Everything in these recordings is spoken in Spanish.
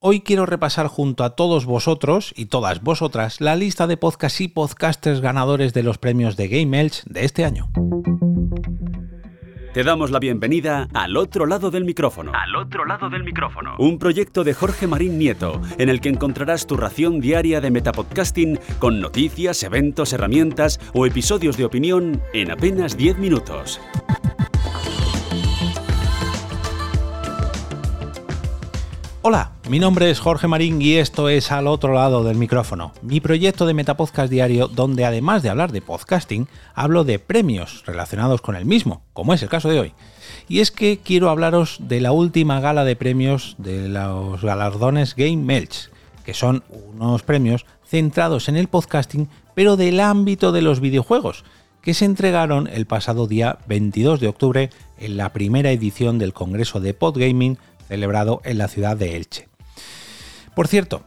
Hoy quiero repasar junto a todos vosotros y todas vosotras la lista de podcasts y podcasters ganadores de los premios de Game Elch de este año. Te damos la bienvenida al otro lado del micrófono. Al otro lado del micrófono. Un proyecto de Jorge Marín Nieto, en el que encontrarás tu ración diaria de metapodcasting con noticias, eventos, herramientas o episodios de opinión en apenas 10 minutos. Hola, mi nombre es Jorge Marín y esto es Al otro lado del micrófono, mi proyecto de Metapodcast diario donde además de hablar de podcasting, hablo de premios relacionados con el mismo, como es el caso de hoy. Y es que quiero hablaros de la última gala de premios de los galardones Game Melch, que son unos premios centrados en el podcasting, pero del ámbito de los videojuegos, que se entregaron el pasado día 22 de octubre en la primera edición del Congreso de Podgaming celebrado en la ciudad de Elche. Por cierto,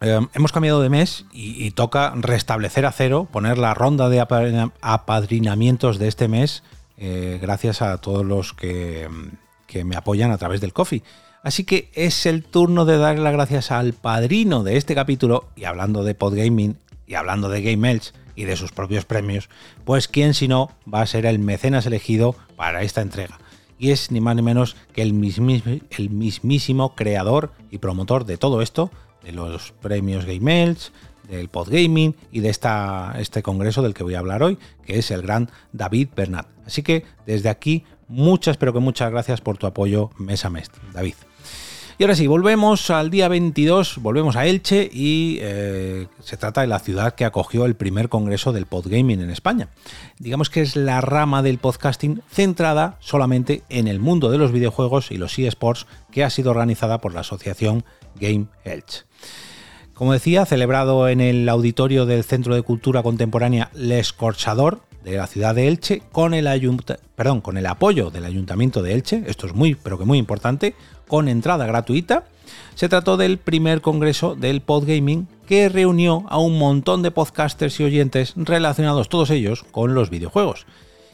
eh, hemos cambiado de mes y, toca restablecer a cero, poner la ronda de apadrinamientos de este mes, eh, gracias a todos los que, que, me apoyan a través del coffee. Así que es el turno de darle las gracias al padrino de este capítulo, y hablando de Podgaming y hablando de Game Elch y de sus propios premios, pues quién si no va a ser el mecenas elegido para esta entrega y es ni más ni menos que el, mismísimo creador y promotor de todo esto, de los premios Game Elch, del Podgaming y de esta, este congreso del que voy a hablar hoy, que es el gran David Bernat. Así que desde aquí, muchas, pero que muchas gracias por tu apoyo mes a mes, David. Y ahora sí, volvemos al día 22, volvemos a Elche y eh, se trata de la ciudad que acogió el primer congreso del podgaming en España. Digamos que es la rama del podcasting centrada solamente en el mundo de los videojuegos y los eSports que ha sido organizada por la asociación Game Elche. Como decía, celebrado en el auditorio del Centro de Cultura Contemporánea Les Corchador de la ciudad de Elche con el, perdón, con el apoyo del Ayuntamiento de Elche, esto es muy, pero que muy importante, con entrada gratuita. Se trató del primer congreso del podgaming que reunió a un montón de podcasters y oyentes relacionados todos ellos con los videojuegos.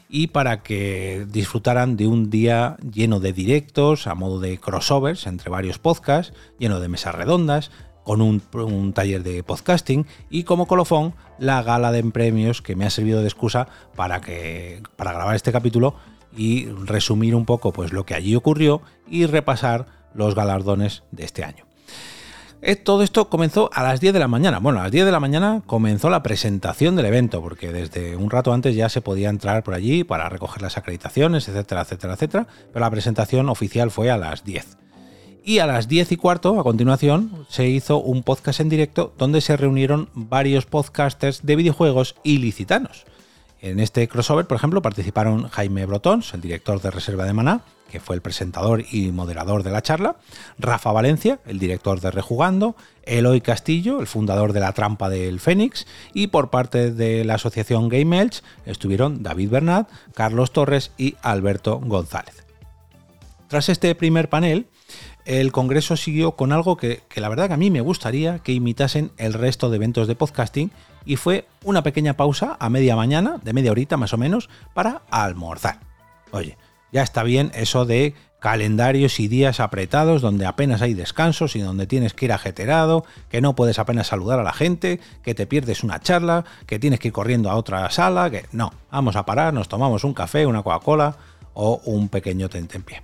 Y para que disfrutaran de un día lleno de directos, a modo de crossovers entre varios podcasts, lleno de mesas redondas, con un, taller de podcasting y como colofón la gala de premios que me ha servido de excusa para, que, para grabar este capítulo y resumir un poco pues, lo que allí ocurrió y repasar los galardones de este año. Eh, todo esto comenzó a las 10 de la mañana. Bueno, a las 10 de la mañana comenzó la presentación del evento, porque desde un rato antes ya se podía entrar por allí para recoger las acreditaciones, etcétera, etcétera, etcétera. Pero la presentación oficial fue a las 10. Y a las 10 y cuarto, a continuación, se hizo un podcast en directo donde se reunieron varios podcasters de videojuegos ilicitanos. En este crossover, por ejemplo, participaron Jaime Brotons, el director de Reserva de Maná, que fue el presentador y moderador de la charla, Rafa Valencia, el director de Rejugando, Eloy Castillo, el fundador de La Trampa del Fénix, y por parte de la asociación Game Elch estuvieron David Bernat, Carlos Torres y Alberto González. Tras este primer panel, el Congreso siguió con algo que, la verdad que a mí me gustaría que imitasen el resto de eventos de podcasting y fue una pequeña pausa a media mañana, de media horita más o menos, para almorzar. Oye, ya está bien eso de calendarios y días apretados donde apenas hay descansos y donde tienes que ir ajeterado, que no puedes apenas saludar a la gente, que te pierdes una charla, que tienes que ir corriendo a otra sala, que no, vamos a parar, nos tomamos un café, una Coca-Cola o un pequeño tentempié.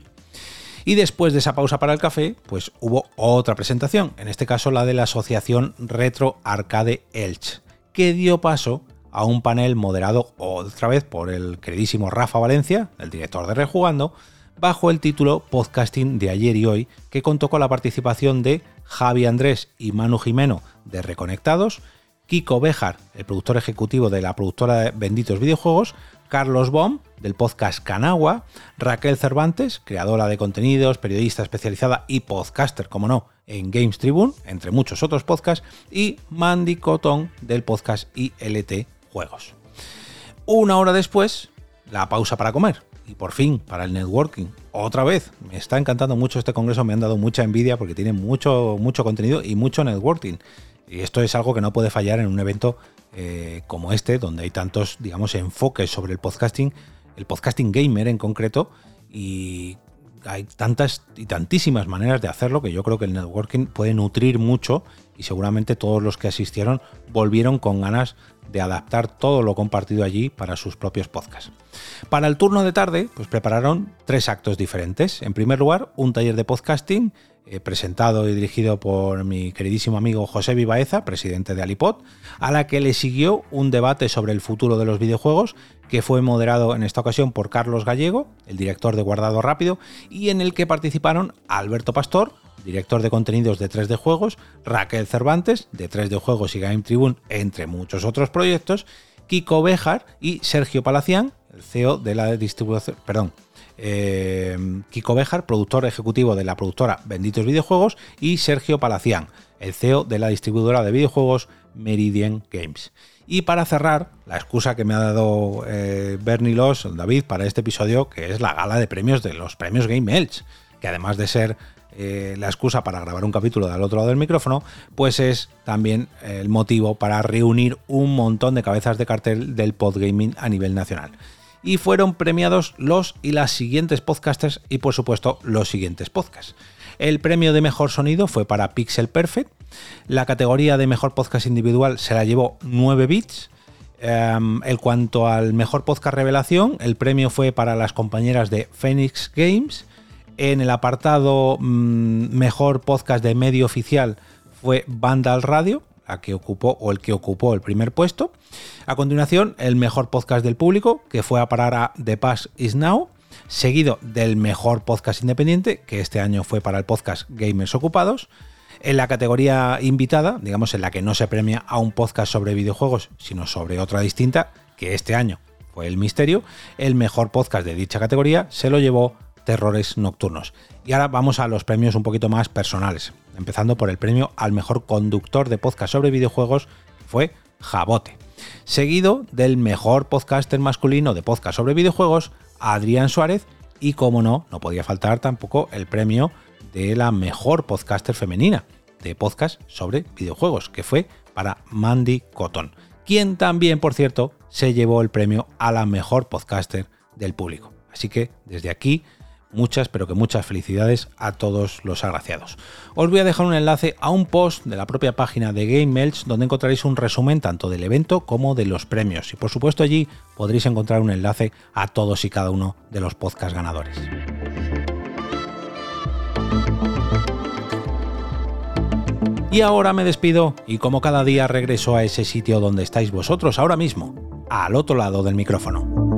Y después de esa pausa para el café, pues hubo otra presentación, en este caso la de la Asociación Retro Arcade Elch, que dio paso a un panel moderado otra vez por el queridísimo Rafa Valencia, el director de Rejugando, bajo el título Podcasting de ayer y hoy, que contó con la participación de Javi Andrés y Manu Jimeno de Reconectados, Kiko Bejar, el productor ejecutivo de la productora de Benditos Videojuegos, Carlos Baum, del podcast Canagua, Raquel Cervantes, creadora de contenidos, periodista especializada y podcaster, como no, en Games Tribune, entre muchos otros podcasts, y Mandy Cotton, del podcast ILT Juegos. Una hora después, la pausa para comer. Y por fin, para el networking. Otra vez, me está encantando mucho este congreso, me han dado mucha envidia porque tiene mucho, mucho contenido y mucho networking. Y esto es algo que no puede fallar en un evento eh, como este, donde hay tantos, digamos, enfoques sobre el podcasting, el podcasting gamer en concreto, y hay tantas y tantísimas maneras de hacerlo que yo creo que el networking puede nutrir mucho y seguramente todos los que asistieron volvieron con ganas de adaptar todo lo compartido allí para sus propios podcasts. Para el turno de tarde, pues prepararon tres actos diferentes. En primer lugar, un taller de podcasting eh, presentado y dirigido por mi queridísimo amigo José Vivaeza, presidente de Alipod, a la que le siguió un debate sobre el futuro de los videojuegos, que fue moderado en esta ocasión por Carlos Gallego, el director de Guardado Rápido, y en el que participaron Alberto Pastor, director de contenidos de 3D Juegos, Raquel Cervantes, de 3D Juegos y Game Tribune, entre muchos otros proyectos, Kiko Bejar y Sergio Palacián, el CEO de la distribución, perdón, eh, Kiko Bejar, productor ejecutivo de la productora Benditos Videojuegos, y Sergio Palacián, el CEO de la distribuidora de videojuegos Meridian Games. Y para cerrar, la excusa que me ha dado eh, Bernie Loss, David, para este episodio, que es la gala de premios de los premios Game Elch, que además de ser eh, la excusa para grabar un capítulo del otro lado del micrófono, pues es también el motivo para reunir un montón de cabezas de cartel del podgaming a nivel nacional y fueron premiados los y las siguientes podcasters y por supuesto los siguientes podcasts. El premio de mejor sonido fue para Pixel Perfect. La categoría de mejor podcast individual se la llevó 9 bits. en em, cuanto al mejor podcast revelación, el premio fue para las compañeras de Phoenix Games. En el apartado mm, mejor podcast de medio oficial fue Vandal Radio a que ocupó o el que ocupó el primer puesto. A continuación, el mejor podcast del público, que fue a parar a The Pass Is Now, seguido del mejor podcast independiente, que este año fue para el podcast Gamers Ocupados. En la categoría invitada, digamos en la que no se premia a un podcast sobre videojuegos, sino sobre otra distinta, que este año fue el misterio, el mejor podcast de dicha categoría se lo llevó Terrores Nocturnos. Y ahora vamos a los premios un poquito más personales, empezando por el premio al mejor conductor de podcast sobre videojuegos, fue Jabote. Seguido del mejor podcaster masculino de podcast sobre videojuegos, Adrián Suárez, y como no, no podía faltar tampoco el premio de la mejor podcaster femenina de podcast sobre videojuegos, que fue para Mandy Cotton, quien también, por cierto, se llevó el premio a la mejor podcaster del público. Así que desde aquí muchas, pero que muchas felicidades a todos los agraciados. Os voy a dejar un enlace a un post de la propia página de Game Melch donde encontraréis un resumen tanto del evento como de los premios. Y por supuesto allí podréis encontrar un enlace a todos y cada uno de los podcast ganadores. Y ahora me despido y como cada día regreso a ese sitio donde estáis vosotros ahora mismo, al otro lado del micrófono.